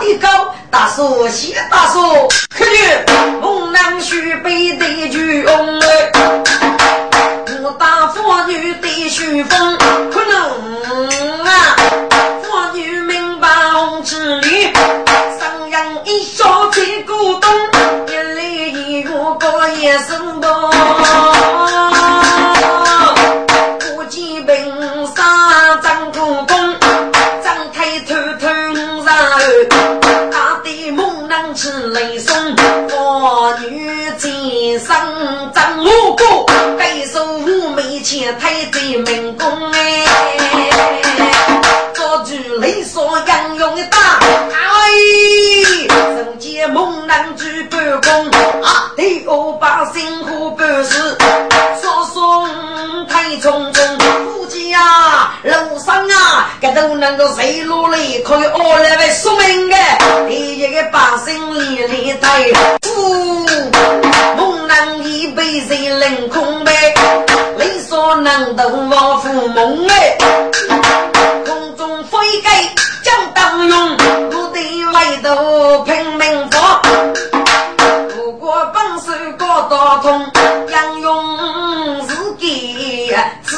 的高，大叔谢大叔，可去猛男须背的巨翁大妇女的雄风，可能啊，妇女明白红之理，上阳一笑在鼓动，一来一往过一生太子民工哎，做主雷说杨勇的大。哎，人间猛男举半弓啊，对我把辛苦办事，说说太匆匆，估计啊路上啊，这都能够谁落泪可以饿来为说明的，第一个把心里里带，呜，猛男一杯水冷空杯。所能登王府梦哎，空中飞盖将当用，我的外头拼命搏。不过本手高大通，杨勇自己自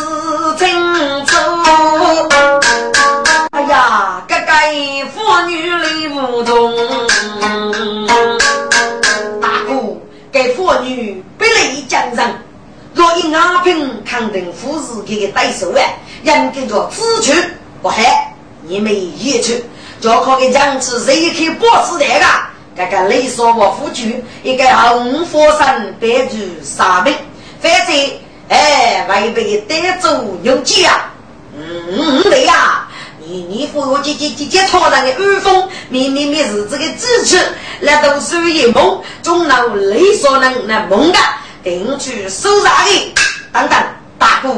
清楚。哎呀，这个妇女理不通，大哥，给妇女不利江人。若以阿平抗定富士给个对手啊，应该叫自取不害，你们也去，就靠个将子谁去保持这个？这个雷说我夫君一个红火山白住杀命，反正哎，违背德州牛气啊！嗯，对呀，你你和我姐姐姐姐讨人的耳风，明明明是这个支持，那都是一梦，总能雷说能那梦的。定去收查的？等等，大哥，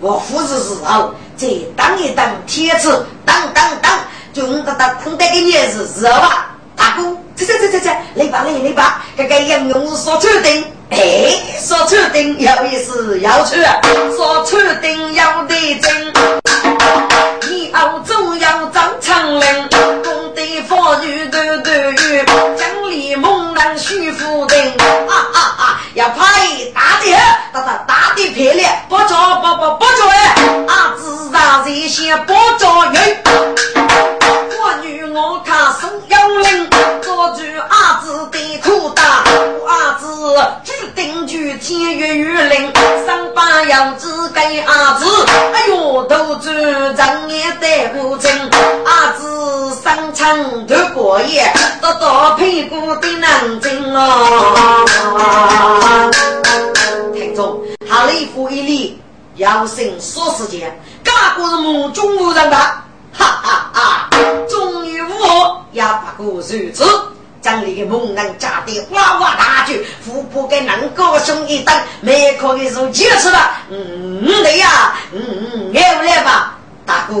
我父子时候再等一等天子，等等等，就用得到空得的年日知道吧？大哥，这这这这这，来吧来来吧，这个杨勇说确定，哎，说确定有意思，要去，说确定要得真，以后总要张长林，功德法律都都有，奖励猛男徐福定，啊，要派。大大大的漂亮，不着不不不着哎！啊，自然这些不着人。女我看生有灵，做住阿子的苦大，阿子注定就天月月灵，上班要子给阿子，哎呦，都做长也带不成，阿子上场都过夜，都到屁股的难挣啊！听众，哈里夫一礼，要生说时间，嘎个是目中无人的，哈哈哈！终于我也不过如此，将那个猛男家的娃娃大举，富婆给男高兄一等，没可以说结束了。嗯，对呀，嗯嗯，来不来吧？大哥，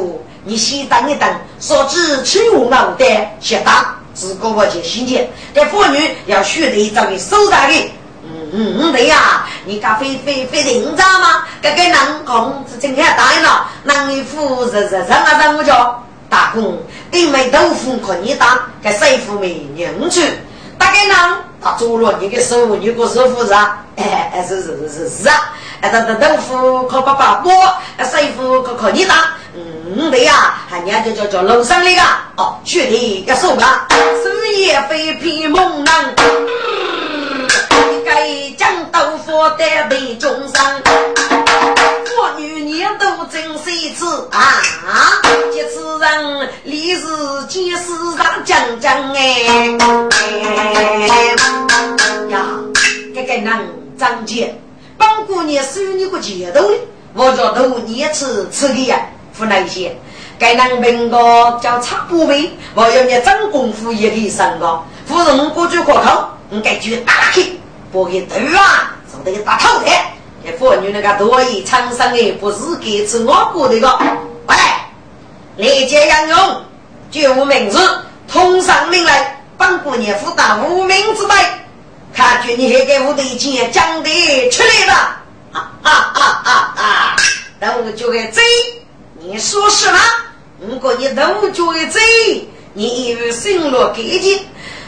你先等一等，说只吃我熬的，先打，自个我就心切，这妇女要学得找个收杂的。嗯，对呀，你家非非非定知吗？这个南宫是今天答应了，南府是是什么任务叫大公，你没豆腐可你打，给师傅没认去。大概呢，他做了你的手，你个师傅是啊？哎哎，是是是是啊！哎，他他豆腐靠爸爸剥，师傅可可你打。嗯，对呀，还伢就叫叫楼上那个哦，学的要手吧，事业非皮猛男。该将豆腐带为中上，我女年都真是次啊！这次人历史见识上讲讲哎呀，这个人张杰帮过年收你个钱头呢，我叫头你吃吃的呀，湖南些。该男兵个叫差不位，我要你真功夫也可以上个。夫人过去过口，你该去打去，不给头啊，从那个打头的。这妇女那个多疑长生的，不是给吃我过的。个。喂，立即杨勇，就名字，通上命来，帮过年负担无名之辈。看去你还给我的钱讲的。出来了，啊啊啊啊啊！那我就给贼，你说是吗？如果你都觉得贼，你以为生落干净，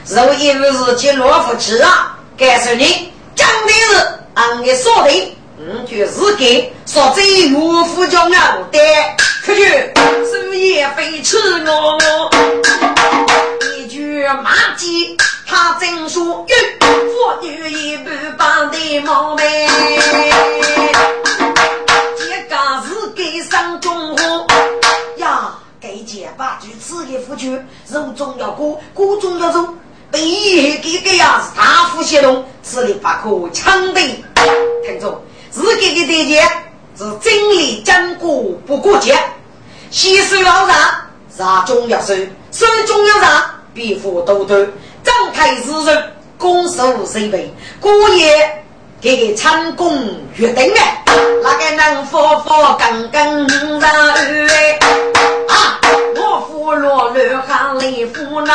肉以为是接老夫妻啊？告诉你，讲的是俺给说的，嗯，就是给说这岳父叫我的，可去手也非吃我，一句骂街，他真说哟，妇女也不帮的忙呗，这个是给上中火。给姐把就吃给夫君，肉中要过，锅中要肉，是大腹血龙，吃的不可强的。听着，自己的对姐是真理讲过不过节，洗手要让，杀中要收，手中要让，皮肤抖抖，张开日人，拱手设备，过夜给成功约定哎，那个能夫妇刚刚啊。我夫落乱喊雷夫呐，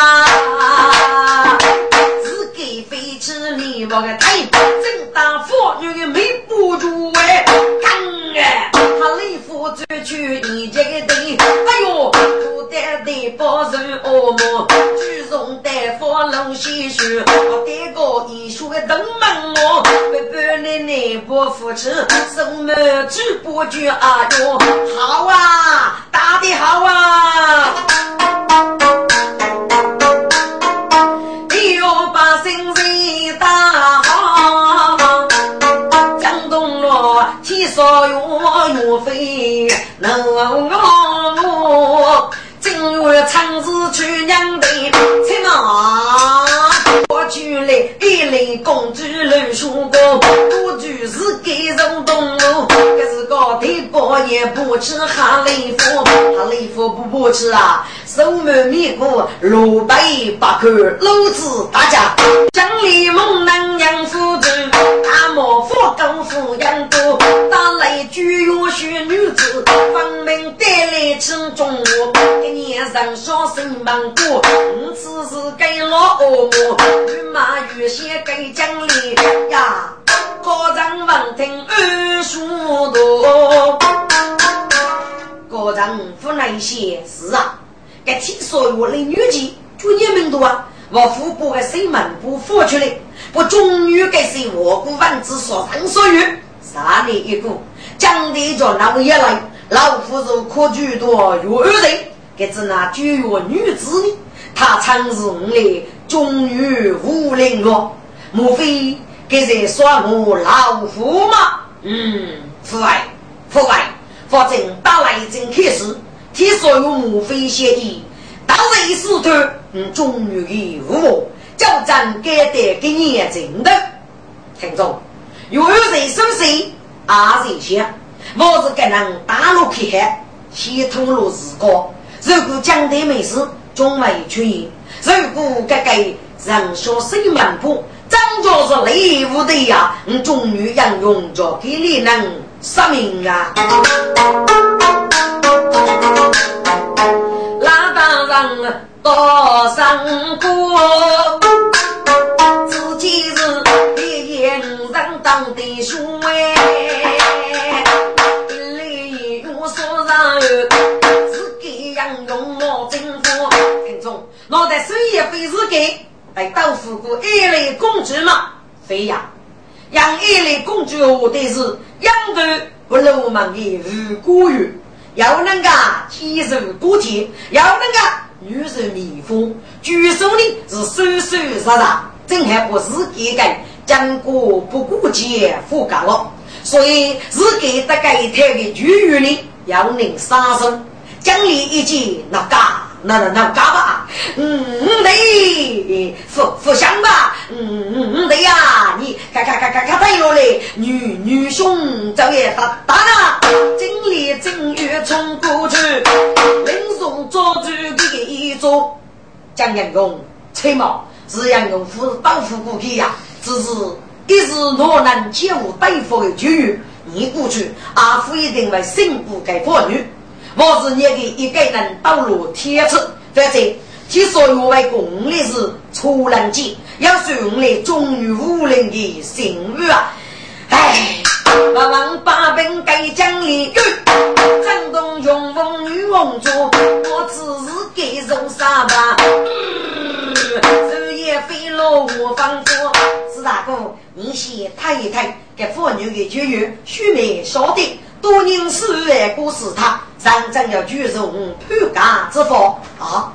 自给飞起你我个腿，正当妇女没不住哎，干哎，他雷夫走去你这个队，哎呦，不得的包人恶魔，举重大夫龙西水，我得个医学登门哦，白白奶奶不扶持，什么举不举啊哟，好啊，打的好啊！天上月月飞，能我正月长日去娘的，亲妈。来一类公主露书光，我就是给人动怒，这是个铁包也不吃哈雷夫，哈雷夫不不吃啊，手满米谷，路白八口，老子大家江里猛男养夫子，大模夫功夫养多，打来举月学女子，分明带来吃中午，给年上小生忙过，我只是给老恶魔。御马御写给奖励呀，高人闻听耳熟多。高人府那些是啊，该听说我的女婿就你们多啊，我父母的西门不放出来，我终于该是我国万子所生所育，三年一个，讲的着那么一来，老夫子可举多有二人，给只那九月女子呢，他常是我的。终于无灵了，莫非给在耍我老虎吗？嗯，父爱父爱，反正打来阵开始，听说有莫非协议，到位时头，嗯，终于的无魔，叫咱该得给你真的。听众，有人生谁啊？谁先？我是给人大陆去看，先透露自个，如果讲的没事，中为缺言。如果这个人说谁蛮不，真就是雷无的呀！你终于应用着给你能杀命啊！哪当人多辛苦，也非是给来豆腐过一类公主嘛？非呀，养一类公主我的是养的不流氓的无辜鱼，要能个天生过节，要能个女人蜜蜂，举手的是手手杀杀，真还不是给个讲过不过节不干了，所以是给这个一台的女人呢，要能杀生，奖励一件那嘎。那那那嘎吧？嗯嗯对，福福相吧？嗯嗯对呀，你看看看看看对了嘞，女女兄早也发达了，金莲正月冲过去，领送做主的一座，江阳公崔某是杨公夫当夫过去呀，只是一时若能接无对付的机遇，你过去阿夫一定会胜不给妇女。我是你的一个人道路天赐，反正其所有为公的是出人机，要顺来忠于武林的信誉啊！哎，我王八兵该将领，张东雄风女王座，我只是给受杀吧。日夜飞落我方桌，四大哥，你先抬一抬，给妇女的绝育，须眉晓得。多年四月过世，他上正要举重判家之法啊！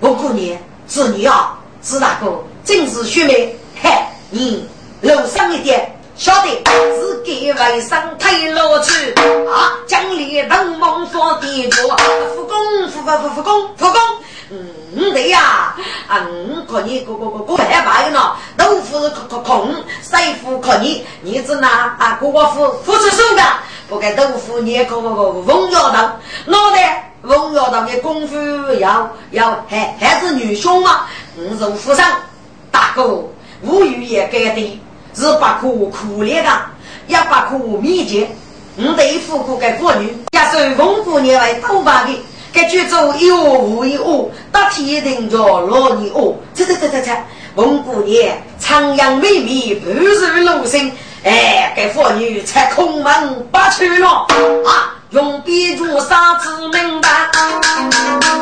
我姑娘是你啊，是大哥，正是学妹。嘿，你楼上一点，晓得是给外甥推落去啊！将里等梦说的多，复工复复复复工复工。嗯，对呀，啊，我看你个个个个害怕呢，豆腐是空空空，师傅看你，你子呢啊个个付付出手的。不该豆腐，你个个个风摇头，脑袋风摇头的功夫要要还还是女凶嘛？我是富商大哥，无语也该的，是不可苦怜的，也不可密集。我对富过个妇女，也是风姑娘为头发的，该剧组一窝无一窝，打铁定着老你哦，这这这这这，风姑娘长阳美美，不是露身。哎，给妇女才空门不去了啊！用笔注杀子明白，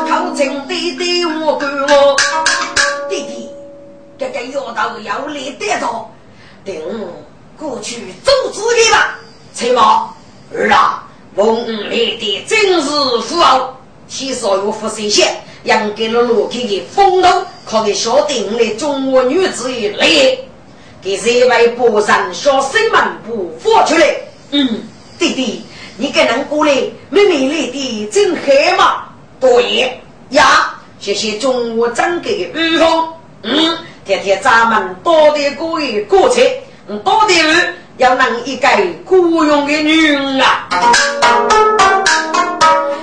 靠近弟弟我管我弟弟，这个药刀要来得着，等过去阻止你吧。崔某儿啊，翁来的真是富豪，其所有富神仙，养给了罗开的风头，可给小弟的中国女子来。给这位博人小生们不放出来。嗯，弟弟，你给人过来，妹妹来的真黑嘛？对呀，谢谢中午长给的预防。嗯，天天咱们多的过一过节，多的人要能一个雇佣的女人啊。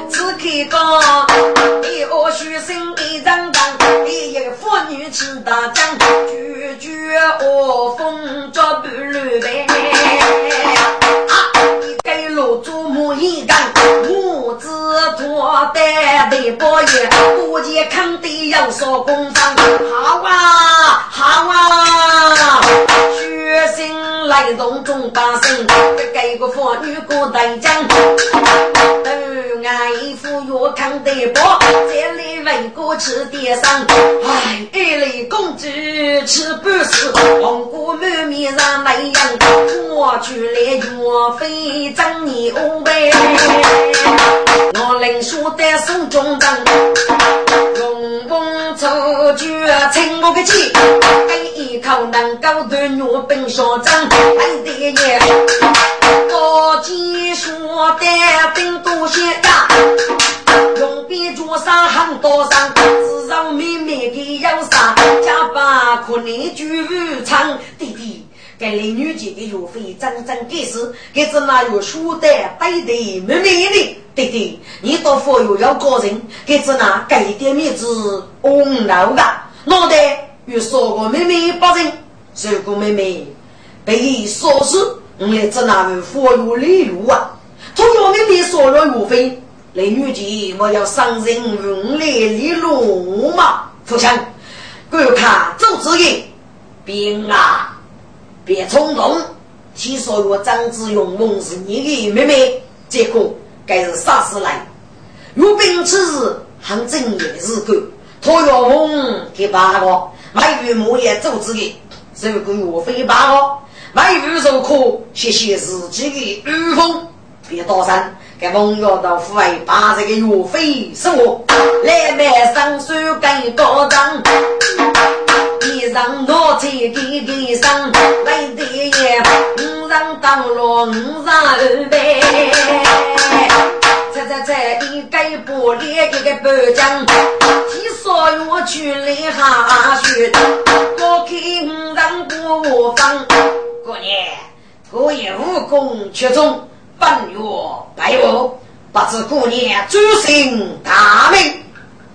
只看个一个学生一张张，一个妇女吃大酱，句句恶风捉不乱呗。母子托单对包夜，过节肯定要说工房，好啊好啊，学生来动中大声，给个妇女过大酱。一副药扛得饱，这里为国吃点伤。哎，一类公主吃不死，红果满面上没样。我去来药费挣你五百，我领书的手中灯，用风抽酒称我个气，一口能够断药本上涨，来得也。高见说的兵多些呀，用笔桌上很多上，至少妹妹的要上，加把可怜就唱弟弟，给邻女姐的药费真真给是，给这那有书的背的妹妹的弟弟，你到佛又要高人，给这那给点面子红老的，脑袋又说个妹妹不人，如果妹妹被说是。我来这那位佛有礼路啊！同样的你说了岳飞，来女婿我要上人用来礼路嘛？父亲，观看周子义，兵啊，别冲动。听说我张子勇梦是你的妹妹，结果该是啥事来？岳兵此时很正义日干，托岳峰给八个，买玉木也周子义，如果岳飞八个。买玉受苦，谢谢自己的御风，别多山，给朋友到户外把这个岳飞送我，来买上手跟高张，衣裳拿去给给上，来的也五上当了五上二百，这这这一个给不列这个北疆，听说我去了下雪，我看人不我方，过年我也武功出众，半月白我，不知过年诸行大名，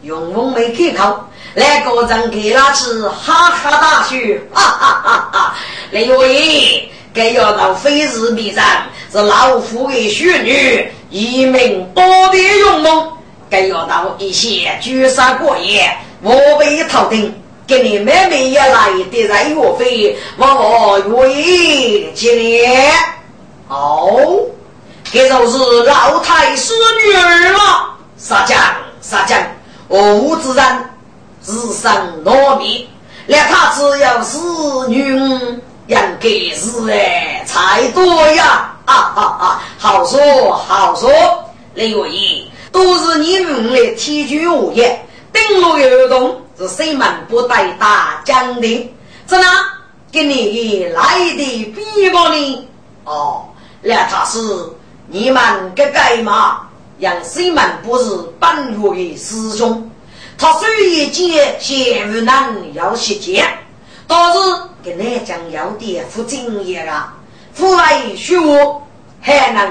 永丰没开口。来个人给他吃，哈哈大笑，哈哈哈哈！李位，该要到非日必战，是老夫的孙女，一名多的勇猛，该要到一些绝杀过夜，我被头顶，给你妹妹也来的人岳飞，我我愿意接连。哦，这就是老太师女儿了，杀将杀将，我无之人。自生罗密，那他只要是女，应该是哎才多呀！啊啊啊！好说好说，李月义都是你们的天居物业，登陆游动是谁们不带大将的？怎么给你来的比方呢？哦，那他是你们个干嘛？让谁们不是本月的师兄？他虽然见贤无难要实践，但是跟南将要点负经验啊，父为虚我还能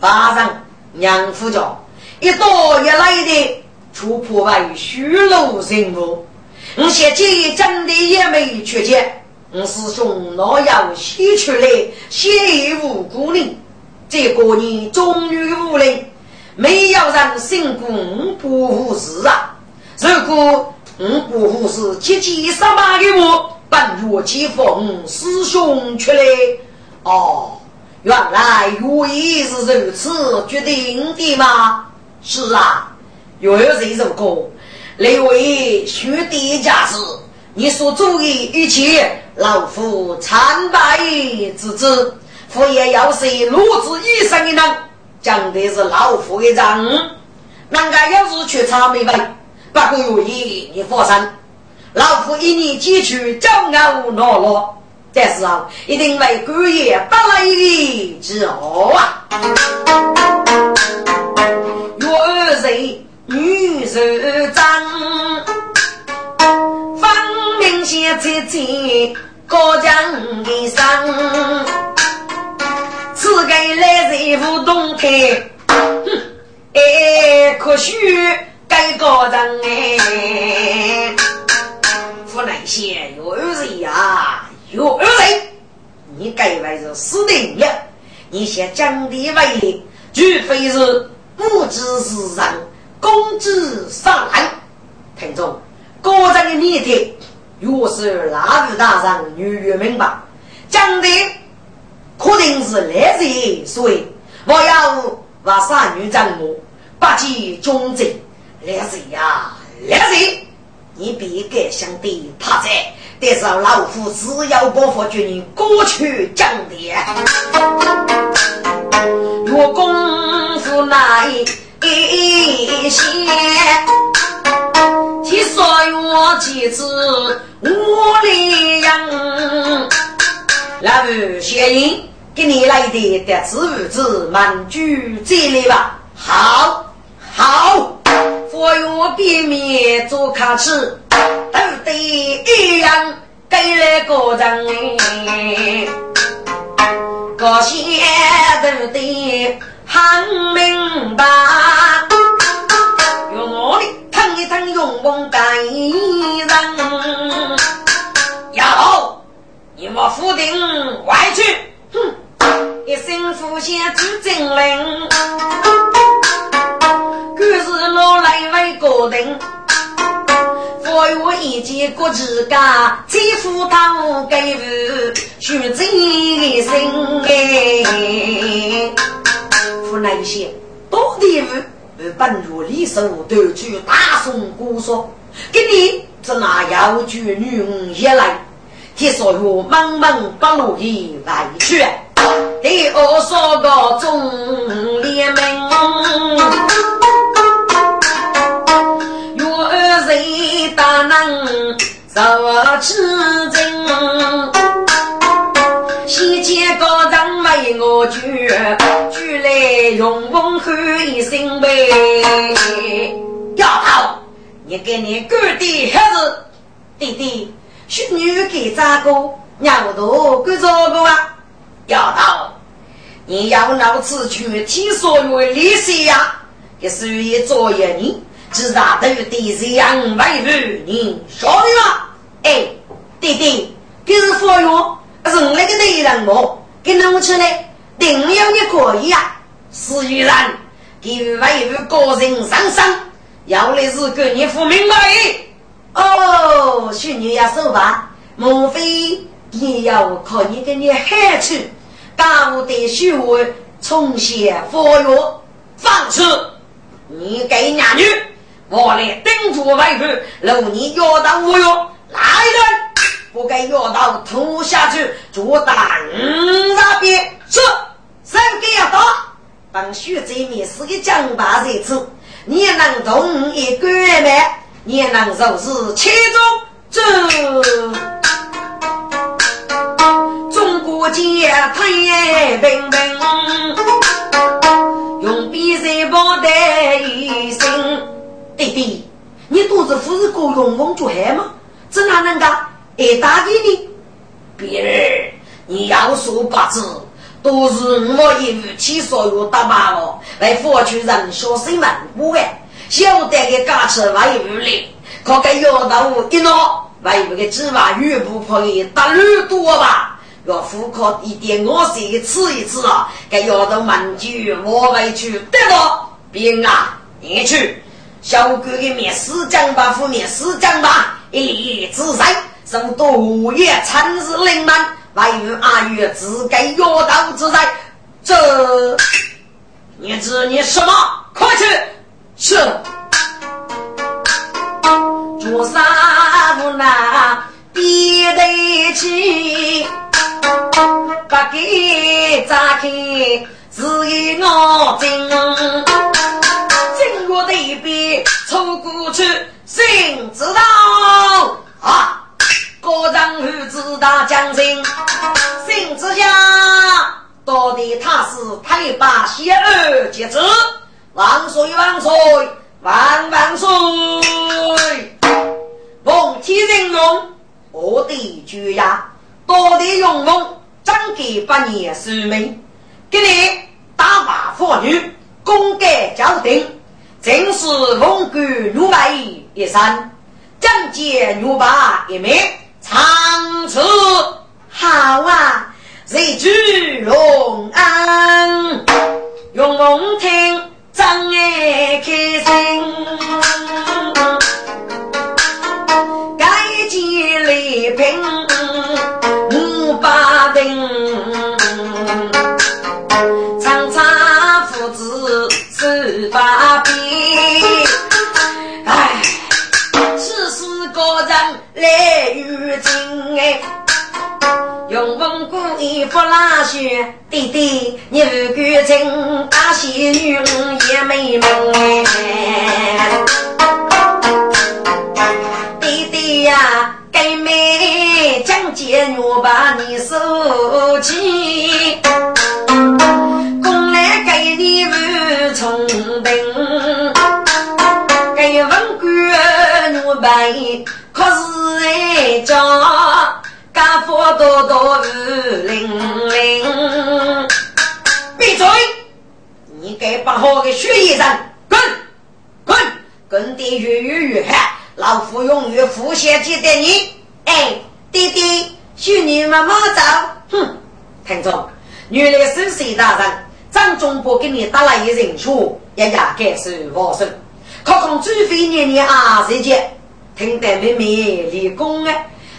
发上娘夫家，一刀一来的出破为虚路人物。我现在真的也没缺钱，我师兄哪有写出来写无辜呢？这个年终于无人，没有人辛苦不负事啊！如果我不服是七七三八的我，本月起奉师兄出来。哦，原来原意是如此决定的吗？是啊，又有这首歌，那位兄弟家事，你所做的一切，老夫参拜之之。夫爷要是如此一生的人，讲的是老夫的人，难该要是去查没白。不过有意，你放心，老夫一年几去骄傲懦弱，这时候一定为官爷不来的之后啊！月日女手掌，方明显切切高将的上，此该来人无动态，哼，哎，可许。该个人哎，湖南县有二人呀，有二人，你该为是死定了。你先讲的为例，除非是物质市场工资上来。听众，个人的谜题，若是那位大人女越明白，讲的肯定是来人所以我要把三女丈母不计忠贞。来谁呀？来谁？你别该想的他在，但是老夫只要不服军人过去讲的。若功夫难一些，听说我几次我的样，老夫谢应给你来的得知物子满居这里吧。好，好。我用边面做卡吃，都得一样给了个人，个些都得很明白。用我的疼一疼，用功干一人。要你们府定外去，哼，一声呼先知真灵。等，佛有一件国之家，财富到给予徐真心哎。湖南些多的物，本如李寿都去大宋古说，给你只拿要举女一来，听说有茫茫不路的来去，第二说个中联盟。能受此真，西街高人为我举，举来用功喊一声呗。丫头，你给你哥的孩子弟弟，许女给咋个？娘多给咋个啊？丫头，你要老子去听所有利息呀？也是一作业呢，知道都得这样为女你说的吗？哎，弟弟，这是佛药，是我那个男人么？给弄出来，定要你可以啊！虽然给为于个人上身，要的是给你付明白。哦，许你要说吧，莫非你要靠你给你喊去？大无得虚伪，重写佛药，放肆！你给娘女，我来定住为父，留你要到无用。来人，不该药刀吐下去，就打那边是三个要打，帮徐贼面是个江巴贼子，你也能动一个吗？你也能收拾其中走不是够用功做海吗？这哪能干？挨打的呢？别人你要说八字，都是我一武器所有打败了，来佛去人小心门不哎，晓得个干吃外武哩，可该要到一闹，外武的芝麻鱼不可以打绿多吧？要复刻一点，我先吃一次啊！该要到满句我回去得了，别啊，你去小哥的面试讲吧，副面试讲吧。一力自在，受多也参日灵满，外遇阿玉自该药道之在。这你知你什么？快去！是。做啥不拿比得起？不给咋开？是一我真，真我得比凑过去。谁知道啊？各人女知道将军，心之下，到底他是太把邪儿节子，万岁万岁万万岁！奉天人用，我的绝呀，到底用功，长给百年寿命，给你打发妇女，功盖交定。正是龙骨如白一山，将见如白一面，长此好啊！日居龙的你。哎，弟弟，许你妈妈走。哼，听着，原来是谁大人？张忠伯给你打了一人数，也也该是我生。可况除非年年啊，这节。听得妹妹立功啊，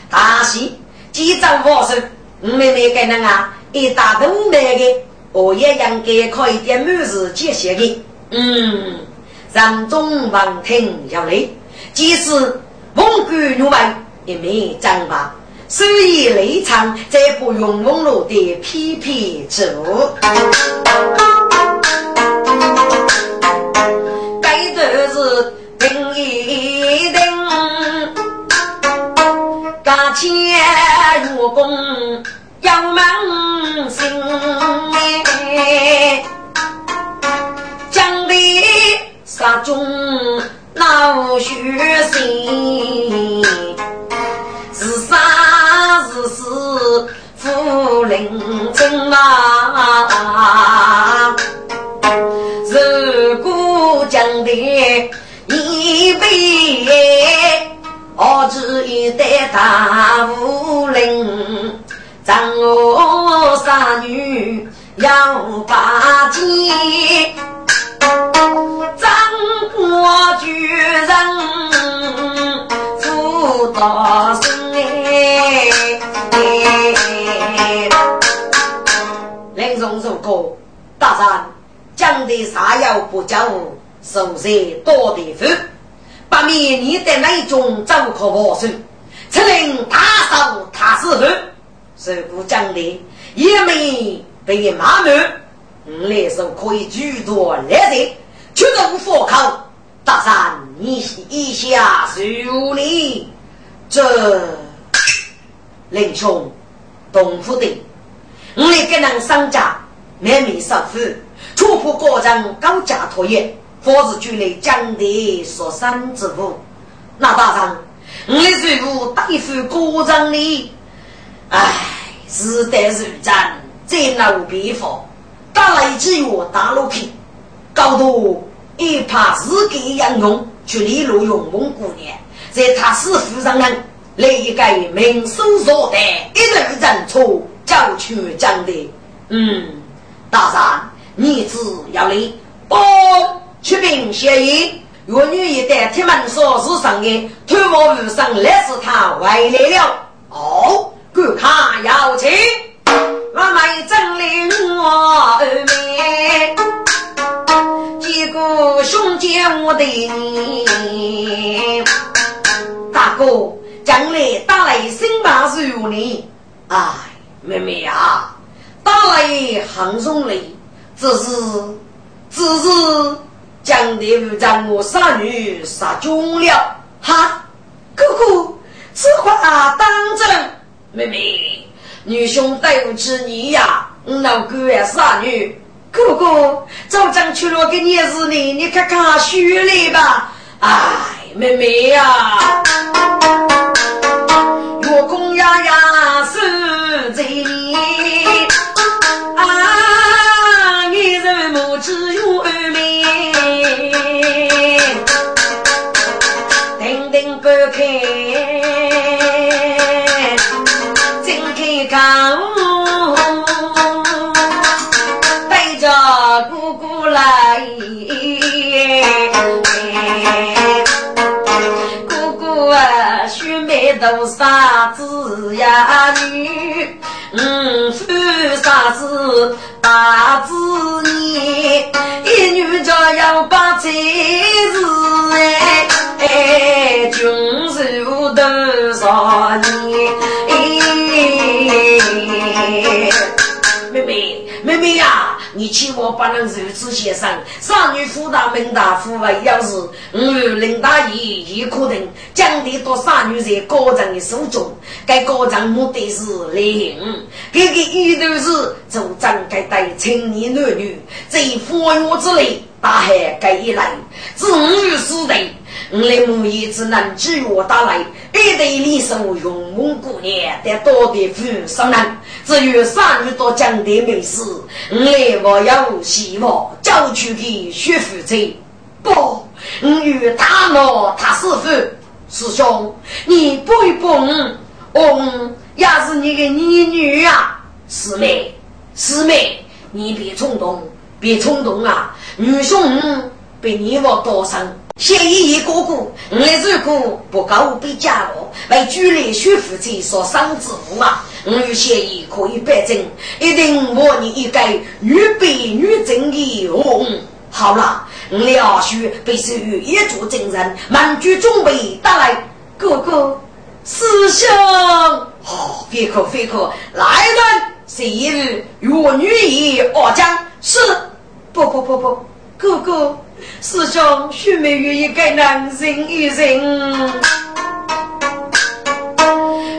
大喜！几张佛手，妹妹给那啊，一大桶买的，我也应该可以点满事接些的。嗯，人中闻听要来，即使蒙古入门，也没长吧。所以内场再不用网络的批评做。该的是定一定。家前入宫要门心，将杀中闹血心，是生是死夫人真啊！如果将的一杯，我只一代大武林，张我杀女要把剑。张国巨人负大身哎，林松如歌，大山讲的啥药不叫手色多的福，不免你的那种走可不顺，只能大手他师傅，是不讲的也没被骂满。来手可以举多来人，却无佛口。大山，你一下受理。这林兄，东府的，我来跟人商家，难免受苦，除破个人高价托业，否则就来将的说三之物。那大山，我来税务对付高人的，唉，是得是战，再难别法。打来只有大陆平，高度一怕自己杨勇去利路用蒙古人，在他师傅上人来一个名手所得，一人认错，叫去讲的。嗯，大山，你只要来，不出兵协议。若女一旦铁门锁是上的，推我路上来是他回来了。哦，观看要请。我妹真令我美，几个兄弟我的你，大哥将来打来新把是有你，哎，妹妹呀，打来杭州来，只是只是将的不将我杀女杀中了，哈，哥哥此话当真，妹妹。女兄对不起你呀，老哥呀，傻女，哥哥，早将去了给你是你，你看看虚礼吧。哎，妹妹呀，月宫呀呀是在你，啊，你人母只有二妹，等等不开。干屋都啥子呀女？嗯，夫啥子大子女？一女家要把妻子哎哎，君寿多少年？妹妹，妹妹呀，你千万不能如此先生。少女夫大门大，富为要是我林大爷也可能将的多少女在高人的手中。该高人目的是领，这个意头是主张该带青年男女在风月之内大海该一来，自五死的。我来母爷只能举我打来，一对李生勇猛姑娘，但多的富商人，只有三女多讲的美事。我来我有希望，交出的学夫子。不，我与他老他师傅师兄，你不一不我也是你的女女啊，师妹师妹，你别冲动，别冲动啊，女兄比你我多生。谢姨姨哥哥，我如果不够被家了，为举来学夫妻所生之物啊，我与谢姨可以保证，一定模拟一个女白女正的哦。好了，我俩须必须一组精神，满足准备打来。哥哥，师兄，好，别哭别哭，来人，谢日与我女儿二将是，不不不不，哥哥。师兄，须眉愿意给男人一人，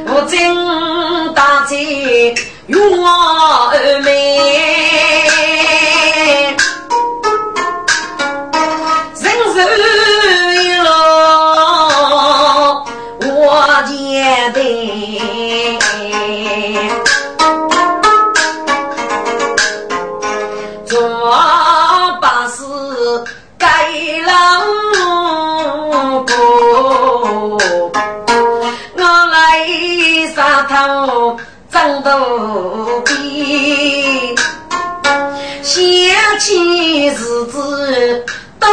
我真大姐与我二妹，争斗比，想起日子都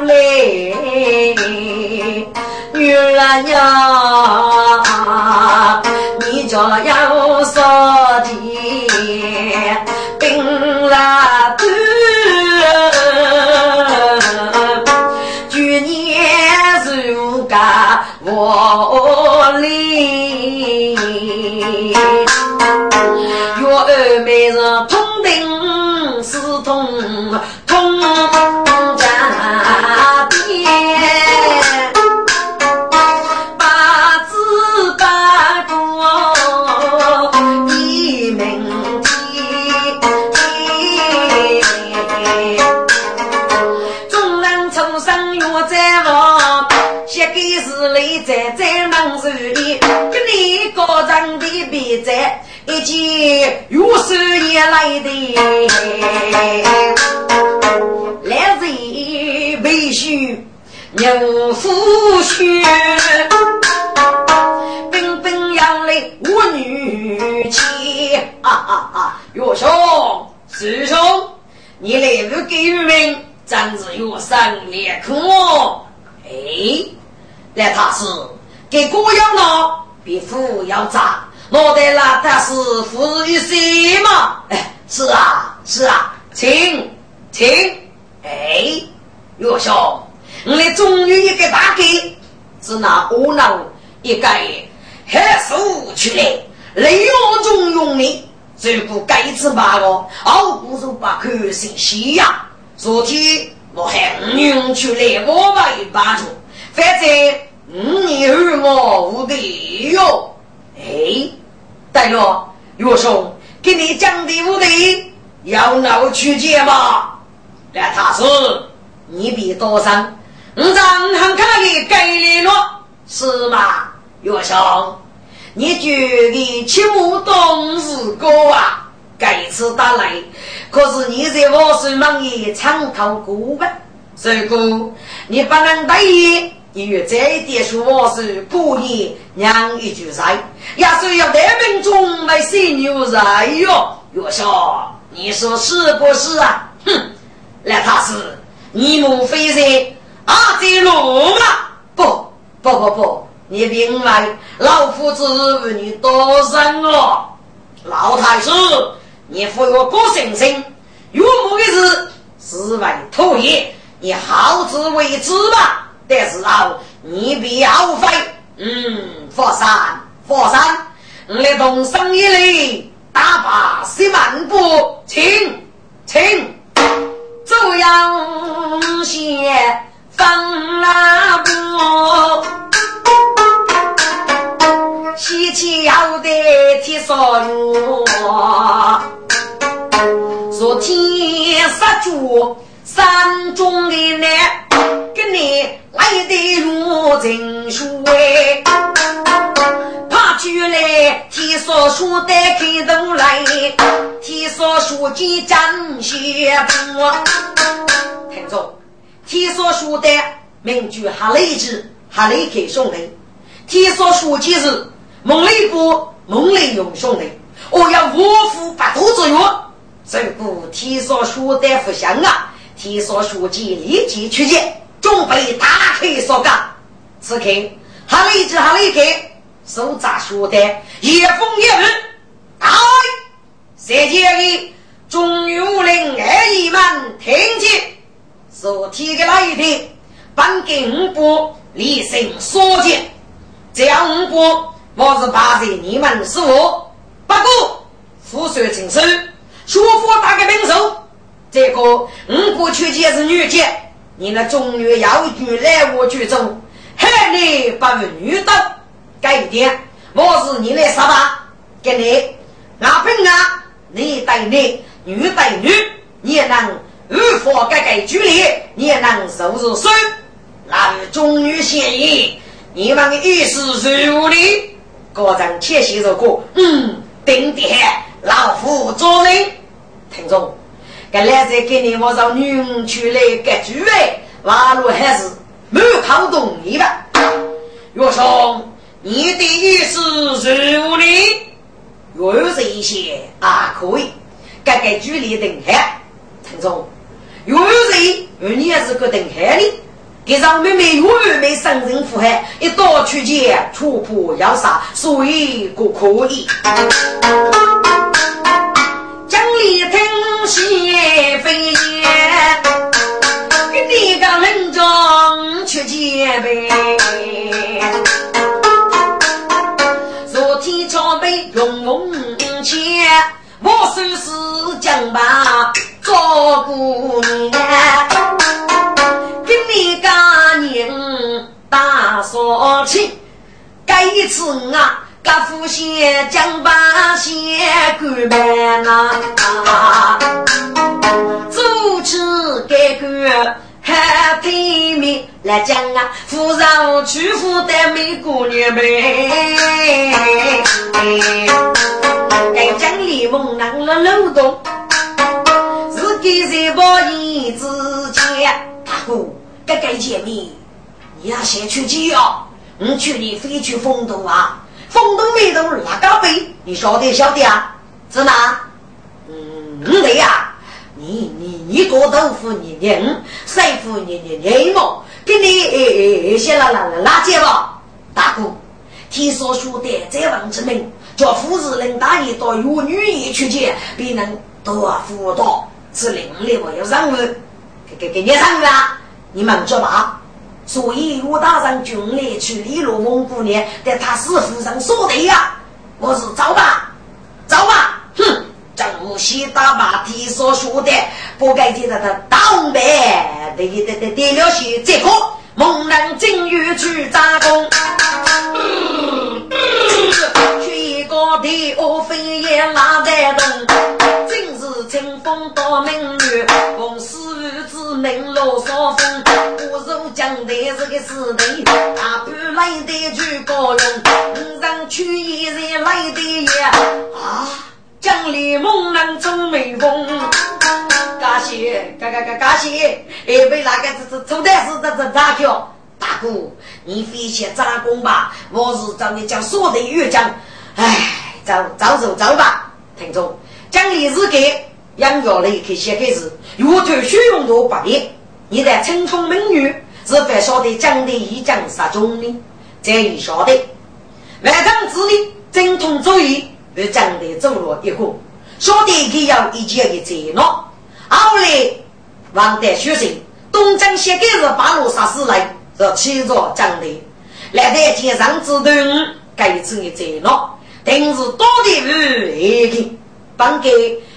来，女儿呀，你就要说的冰拉头，去年如家我里，月儿每日。笔在一件玉手也来的，来人为须牛夫婿，本本要来我女妻。啊啊啊！岳兄，师兄，你来不给玉名，真是岳生烈苦。哎，那他是给姑娘呢，比夫要炸。我的那他是富裕些嘛？哎，是啊，是啊，请请，哎，岳兄，我的终于一个大给，是那窝囊一个还手出来，雷我中用的，如果该次把我，我不如把口心西呀。昨天我还用出来我把一把住，反正五年后我无敌哟，哎。对了，岳兄，给你讲的无对，要闹去解吗？那他是你比多少？五张银行卡里给你了，是吗？岳兄，你觉得起码懂事过啊？这次打来，可是你在我手忙也参考过吧？帅哥你不能答应。因为这一点说我是故意让一句菜，也是要带民众来吃牛肉哟。岳兄，你说是不是啊？哼，那他是你莫非是阿贼罗吗？不不不不，你明白，老夫子为你多生了。老太师，你扶我过神仙，岳母的事是为土爷，你好自为之吧。但是啊，你别要费，嗯，佛山，佛山，我来同生一里打把十万步，请，请，走阳线放拉布，西岐要得铁烧肉，说天杀猪。山中的呢，跟你来的如真书哎，怕出来提说书的开头来，提说书记张学波，听着，提说书的名句哈雷子哈雷克兄弟，提说书记是孟雷波孟雷勇兄弟，我要五虎八肚之约，这个提说书的不香啊。提所书记立即出见，准备大开说干。此刻，哈雷子哈雷克手扎书单，夜风夜雨，哎，谁家的中有令二姨们听见，所提的那一天，本给五部立身所见，这样五部我是怕在你们是我，不过富帅请收，说服打个名手。这个五国去见是女杰，你那中原要句来我举中，海内不女刀，改一点，我是你来杀吧，给你，阿平啊，你带你女对女，你也能与佛改改距离，你也能受入水。那中女嫌疑，你们的意思是如理？各人且息如歌，嗯，顶点老夫做人。听众，该来再给你我让女人出来改句位，马路还是没跑动你吧？岳兄，你的意思是如理？若是一些啊，可以，改改距离等海。听众，若是而你也是个等海的。给让妹妹远没生人祸害，一刀去见，戳破要杀，所以不可以。江里听西飞燕，给你个人中去见呗。昨天朝北用红钱，我收拾江巴做姑娘。你家人大扫清，这次啊，家父先将把先干办呐，主持改革还体面来讲啊，扶上去扶的美姑娘们，该讲李梦郎了漏洞，是给谁报应之前大哥。该该见面，你要先去接哦。你去你飞去丰都啊，风都没都拉高背，你晓得晓得啊？是哪？嗯，对呀。你你你做豆腐你拧，师傅你你拧嘛，给你先拉拉拉接吧。大哥，听说说的在王之门，叫夫子人大爷到有女也去见，别人都辅导，是另类我要任务，给给给你任务啊。你们知吧？所以我打上军来去李罗蒙姑娘，在他师傅上说的呀。我是走吧，走吧，哼！正西打马蹄所说的，不该记得他倒霉，对对对，对了些这个猛男正月去扎工，去个地我飞也拉得动，清风到明月，红丝子门落少风。江台是个死人，大半来的去高人，五人去一人来的也啊！江里猛男走美风，感谢，感感感感谢！哎，为那个这这抽的是这这咋叫？大哥，你飞去扎工吧，我是找你讲说的越讲，哎，走走走走吧，听众，江里是给杨家雷去写开始，岳头虚荣多八年，你在春风美女。是否晓得将的一将杀中呢？这一晓得，外长子呢，精通主义，与江的走路一个，晓得他要一切的责任。后来王德学生东江写给是八路杀死来，是欺着江的，来在天上之头，该次的责任，定是多的与一个，帮给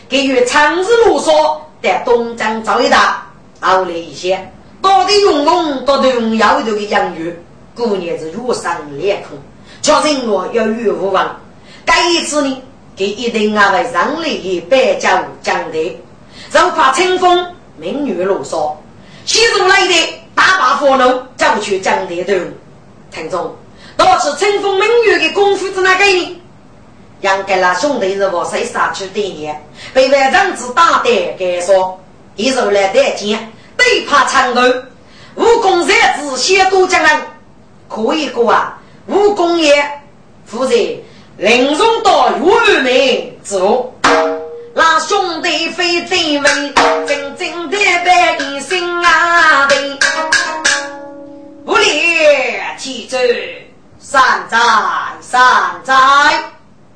给予长子路说在东江造一大，后来一些。到底用功，到底用要头的养育，过年是如山裂空，确认我要与无望。这一次呢，给一定啊为上来的百家讲的，就怕清风明月落梢，西中来的大把火炉就去讲的头。听众，到是清风明月的功夫在哪个呢？杨格拉兄弟是我谁杀去对年，被外长子打的该说，一手来带剑。对怕长头，武功才子先多将人，可以过啊！武功也负责凌荣到完美之物，那兄弟非真为真正的百姓啊！的不离其走，山寨山寨，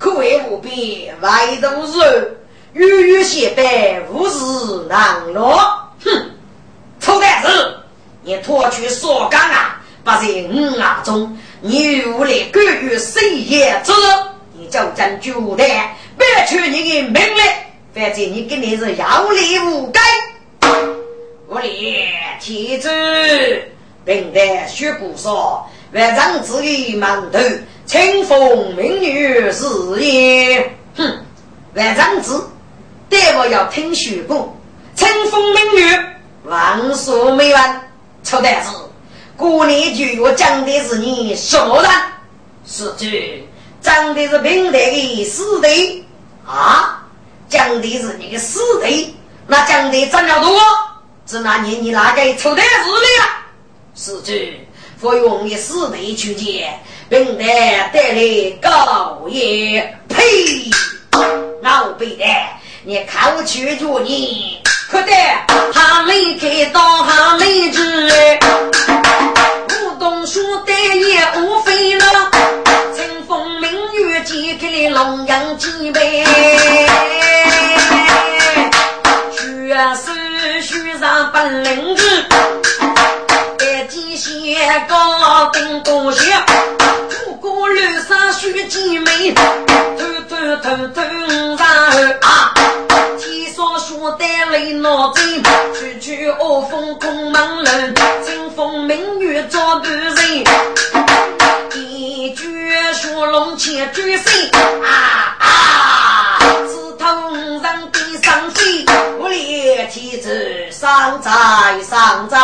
可谓无边外都是月月写白，无事难落，哼！臭蛋子，你脱去锁杆啊！不在五啊中，你无力干预谁也之，你就真绝代，别取你的命令，反正你跟你是有理无该。我立天子，并在学古说，万丈之于馒头，清风明月是也。哼，万丈子，待我要听学过，清风明月，万说没完。臭蛋子，过年就要讲的是你什么人？是句讲的是平台的师弟啊，讲的是你的师弟，那讲的怎样多？是那年你拿给臭蛋子的呀？是句我用你师弟去见，平台带来高爷，呸！老辈的，你看我去着你，可得还没开刀还没治，武东书的也无非了，清风明月寄给龙阳几杯，学是学上本领子，一几些高登多些。我绿纱须几眉，偷偷偷偷然后啊，天上说的雷闹震，区区恶风空门人，清风明月照半人，一句说龙千句声啊啊，自通人地上飞，我列天子上在上在，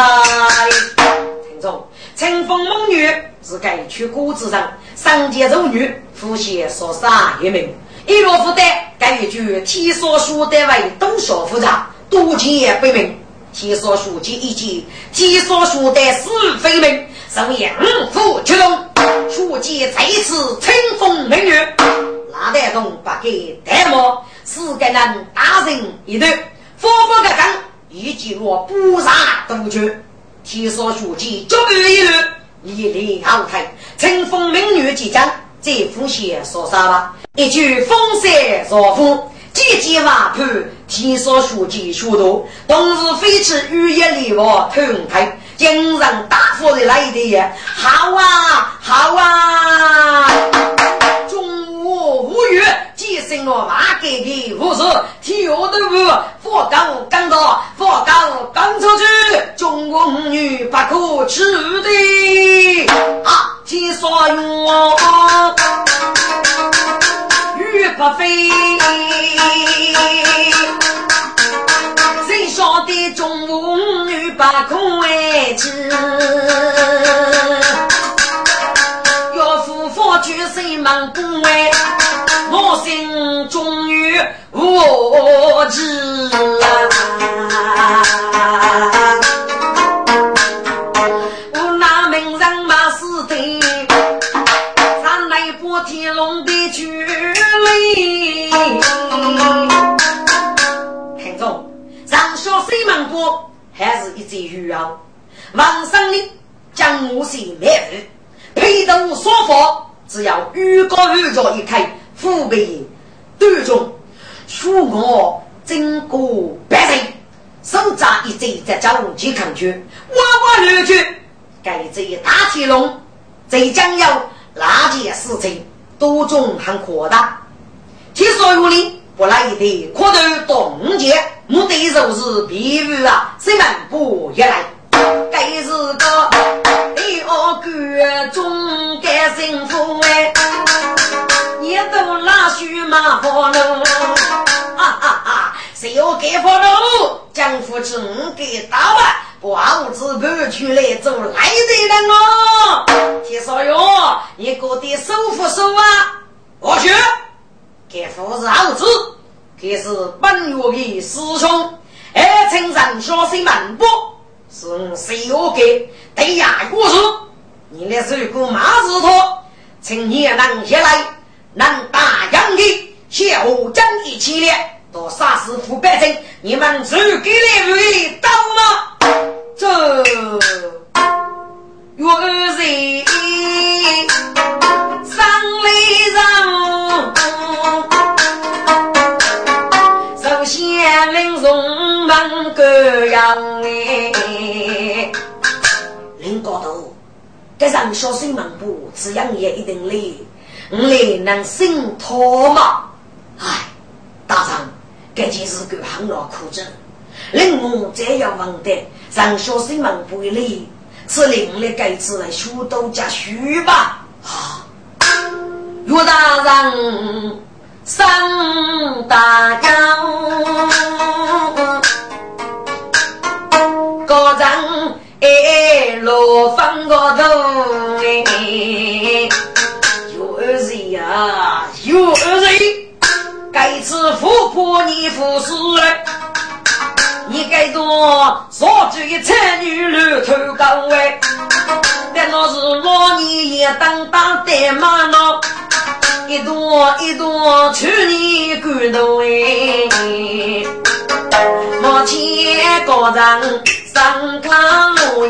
听众。清风梦月是该去谷子上，上街走女，呼吸说杀一名。一若负担，该一句天所书单位多少复杂，多见不明。天所书记一见，天所书单是非明，上阳府出动，书记这一次清风明月，哪得动不给戴帽，四个人打成一对，佛佛个刚，一记落不杀都去。天所书记脚步一路，一脸昂态，清风明月即将，再呼吸说啥吧？一句风山若风，几几瓦盘，天所书记学徒，同时飞起雨夜里我腾台，今人大夫的来的也好啊，好啊！中我五月。一生我马给的护士，天下都不佛刚刚到，佛刚刚出去，中国女不可取的啊！天上云，雨不飞，谁晓得中国女不可为之？要夫妇举谁门不为？我心终于无知务健康区，哇哇乱去。该这大铁笼，这将要那件事情多种很扩大。听说有哩，不来的可头冻结，目的就是比喻啊，谁们不也来？该是个第二个中该幸福哎。也都拉须马跑路，哈哈哈！谁要给跑路？江湖之五给打完，把五子搬出来做来的人哦。铁少哟，你过得舒服舒服啊？我去，给父子儿子，这是本月的师兄，二称人小心门不？是谁要给？对呀，我说，你那是个马子托，请你能下来。能打洋的，先后将一起列，都杀死腐败者，你们谁给来瑞刀吗？这月日上来人，首先领送门各样，领高头，这让小心门部，这样也一定累。你能心托吗？唉，大长，这件事够很劳苦着。令我再要问的，让小生们不理，是另来改次来学都加书吧。啊，岳大人，上大江，高人哎，罗放个头哎，有谁呀？有谁？该次富婆你服侍了，你该多少句才女露头高哎？难道是老年也当当代码呢？一朵一朵去你骨头哎，目前高人上炕路，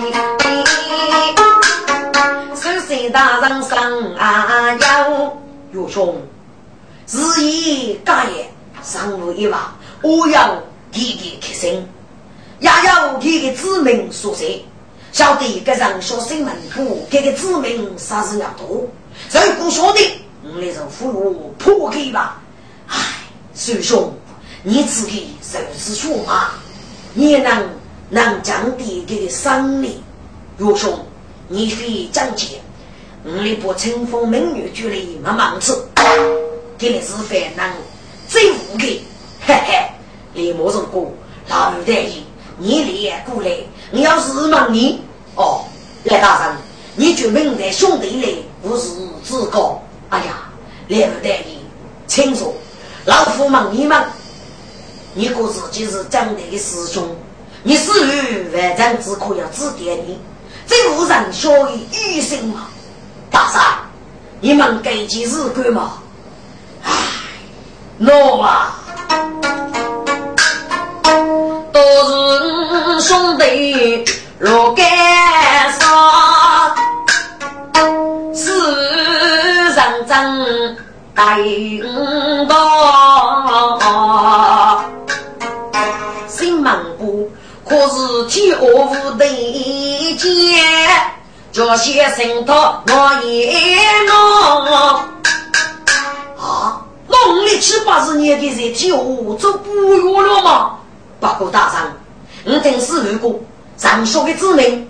首先大人上啊腰，岳兄，日夜家业上路一把，我要给给开心，也要给给子民说谁，晓得这人小心门户，给个子民啥事要多，如果说的。我来从俘虏破开吧！唉，师兄，你自己如此说嘛？你能能降低这个伤力？岳兄，你可以讲解。我来把清风明月举来慢慢吃，给你是烦恼最无给。嘿嘿，李莫如哥，老有得意，你连过来，你要是问你哦，来大人，你就明白兄弟来不是自高。哎呀，来不得你，请说，老夫问你们，你哥自己是江南的师兄，你是于万丈之可要指点你，这无人学于一生吗？大山，你们该几日干嘛？唉，喏啊，都是兄弟若干啥？是。真大道，新门部可是天下无敌见，叫先生他我也弄啊！农历七八十年的在天下做不约了吗？不过大山，我真是如果上学的子民，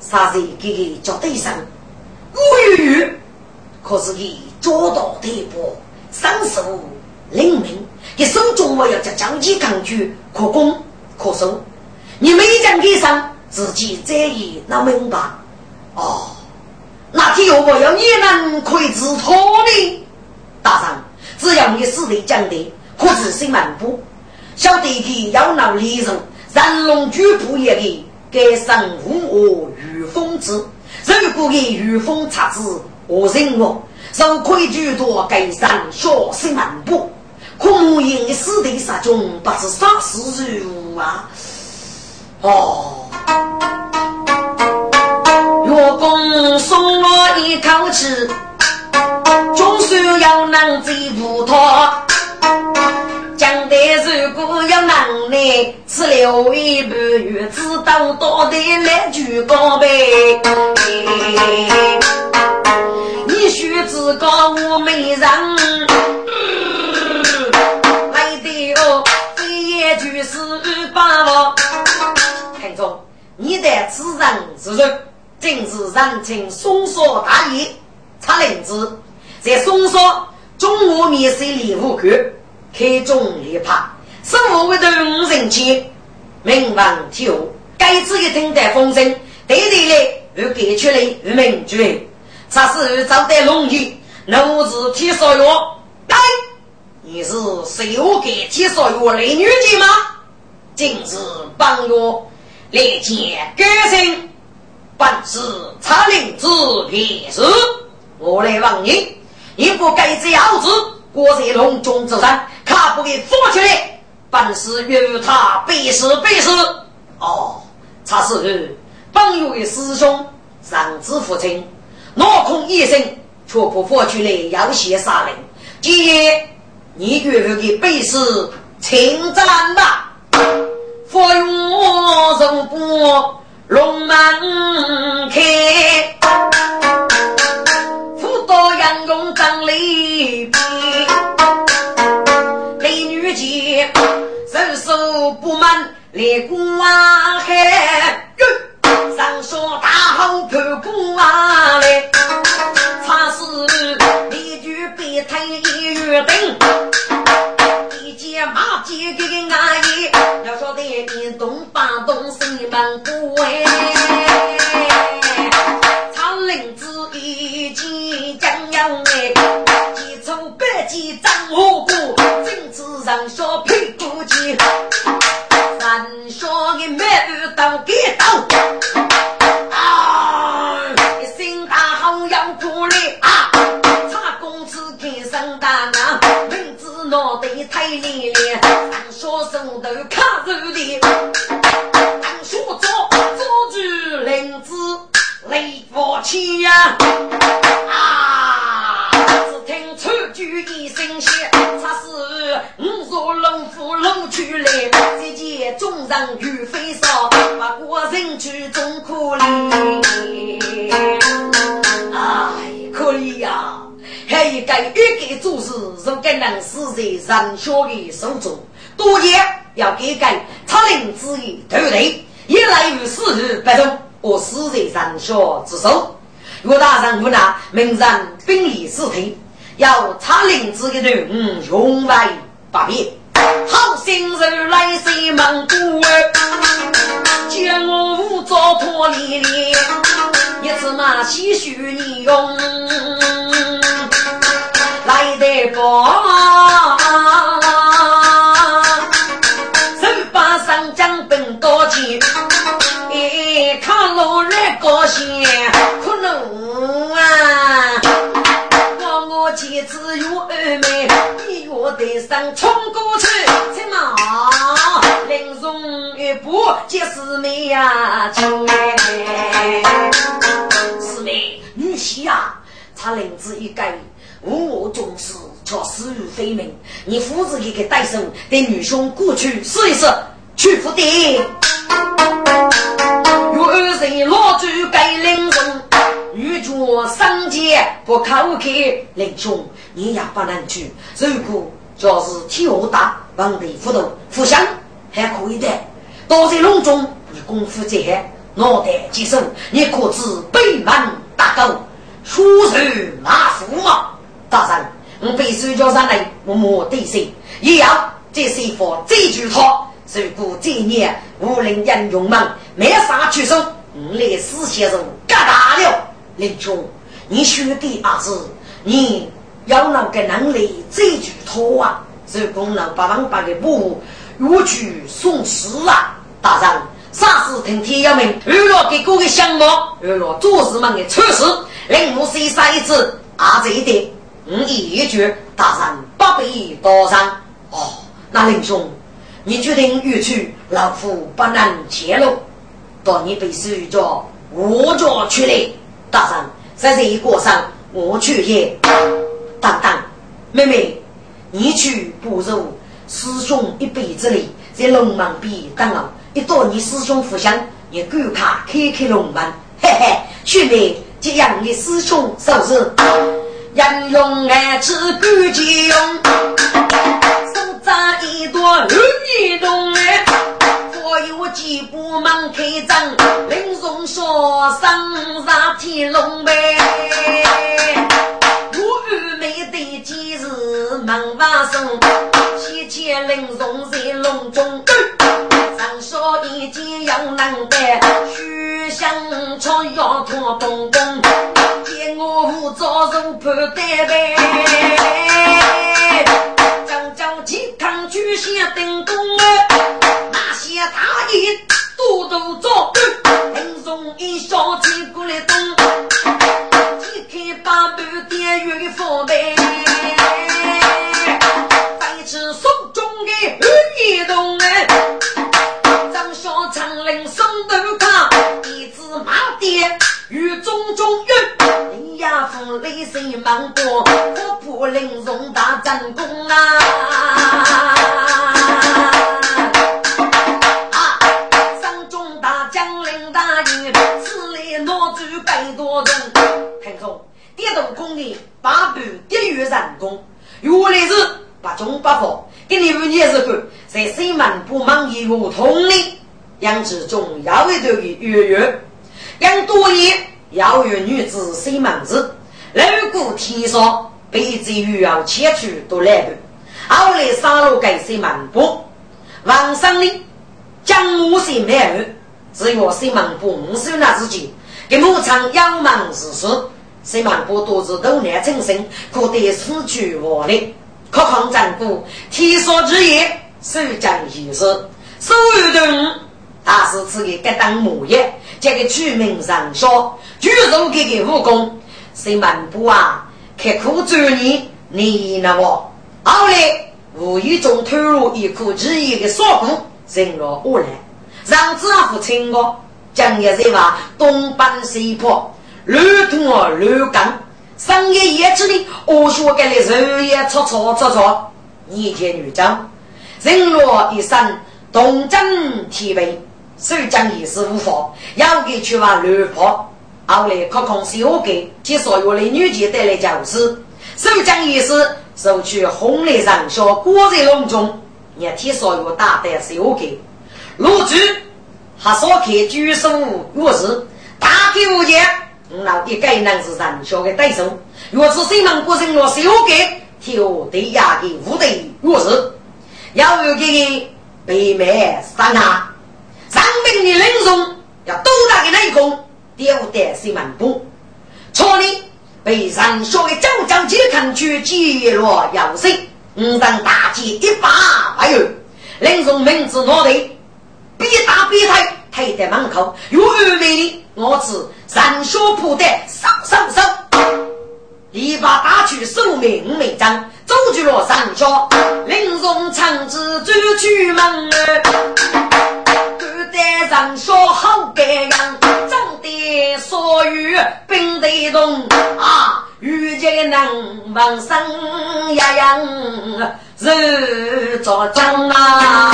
啥子给给叫对上，无语。可是你捉到对波，身手灵敏，你手中我要将将计抗拒，可攻可守。你没讲给上，自己再也那明白。哦，那天我要你能可以自托的，大人，只要你死里讲的，可自行漫步。小弟弟要闹利润，人龙举步也的，该上无我御风之，如果给御风插子。我认我受愧居多，改善小心漫步。空营死的杀中，不知啥事如啊！哦，月公松了一口气，总算要能走不脱。江的如果有能耐，吃了一半月子，到到的来举高杯。你须知高我美人，来的哦，一言就是把握。听众，你的此人是人，正是人情松索大义。插领子，在松索中午面试礼物局。开中立派，生活为头五人间，名闻天下。该子一听得风声，对对来，又给出来又名句。他是招待龙女，奴是天少月。哎，你是谁我给天少月来女婿吗？今日帮我来见歌声，本是差领子便是。我来问你，你不该这样子，我在隆中之山。他不给放出来，本是与他背死背死。哦，他是本月的师兄，上知父亲，脑空一生，却不放出来要挟杀人。今夜你与他的背死，请战吧。佛我人不龙门开，人手不满，来过海，上说大好盘过来，差事一句别推一月灯，一见马街给个阿姨，要晓得你东八东西门不哎，苍林子一见江阳哎，几处百计张火锅，金子上小屁股鸡，三说的每日都给到。脑袋太连连，上说手头卡手的，当说做做主领子雷火气呀！人欲飞烧，不过人去总可怜。哎，可以呀！还一个一个做事，如果能死在人小的手中，多年要给个差令之意对不对？一来于死日不同，我死在人小之手。岳大人无奈，名人兵力死退，要差令之的人嗯，永为不变。好心人来西门古将我武装脱离离，一次马唏嘘你用。来得高，手把上将奔高前，哎，看路来高兴，可能啊，我我妻子有二妹，你若得上冲过去，怎么林中一步见四妹呀？亲哎，四妹女婿呀，他林子一改。无我重视，却死于非命。你父子一个带手，带女兄过去试一试，去不得。不靠客，林兄你也不能去。如果要是天下大，王地糊涂，互相还可以的。倒在笼中，你功夫在海，脑袋接手，你可知北门大狗，出手马虎吗？大人，我被水叫上来，我莫对谁，也要这是佛这句话。如果这年无人英勇们没啥出手，我来死先生干大了。林兄，你学的儿子，你要那个能力这句话啊？如果能把王八的母我去送死啊！大人，啥事听天要命，娱乐给各个项目，娱乐做事们的出事，令我谁杀一次啊？这一点。我一句，大人不必多伤。哦，那林兄，你决定欲去，老夫不能泄露。到你被授叫我着去了。大人，在这一过上，我去也。当当，妹妹，你去不如师兄一辈子里在龙门边等我。一到你师兄府乡，你赶快开开龙门。嘿嘿，去妹，这样的师兄是不是？人用爱吃干净，手扎一朵绿叶动哎，有几步门开张，林松说上上天龙呗，我二妹的几日门外送，七千林松在笼中。上说一件要能得，许香草要拖公公，见我无招手判单呗。将将健康举些灯光儿，那些大爷多多做，轻松一小起过来动，几开八半点月放呗。再吃手中的玉动哎。林松头卡，一只马爹与中中玉，林亚夫雷声忙过，我破林松大战功！啊，八中八佛，给你们也是个在西门不忙业务通的。杨志忠要一段的月月，杨多年要有女子西门子，如果天上被子欲要前去都来不。后来杀戮改些满步，王上呢将我些没有，只有些满步五十那之间，给牧场仰望自私，些满步多是都难成生，可得失去我力，何况战鼓，天说之言，手将一事，所有的大是此个该当木业，这个取名上说，举手给给武功，些满步啊，刻苦钻研，你那我。后来无意中透露一颗记忆的锁骨，人若无来，让子父亲我将一在话东奔西跑，乱土啊乱干，深夜夜之里，我说给你日夜吵吵吵吵，一见女将，人若一生东征提备，手将一时无法，要给去往乱跑。后来可空是我给，替所有的女婿带来教师，手将一时。收取红雷上校果在隆中，也听说有大胆是我给。陆局还说开举手若是大开无间，那一个人是上校的对手。若是西门国人若是我给，替我对压的无对若是，要有这个北面三下，上兵的人中要多大的内功，丢得西门部，错呢。被人说的九江街看去击落要死，五当大捷一把还有，林松名字拿对，比打比抬，抬在门口，有二美的我是上说铺的上上上，一把打去手命没张，走去了上说，林松长子走出门儿。在上说好盖样，长得所有兵得动啊，遇见能往生呀样，日作将啊。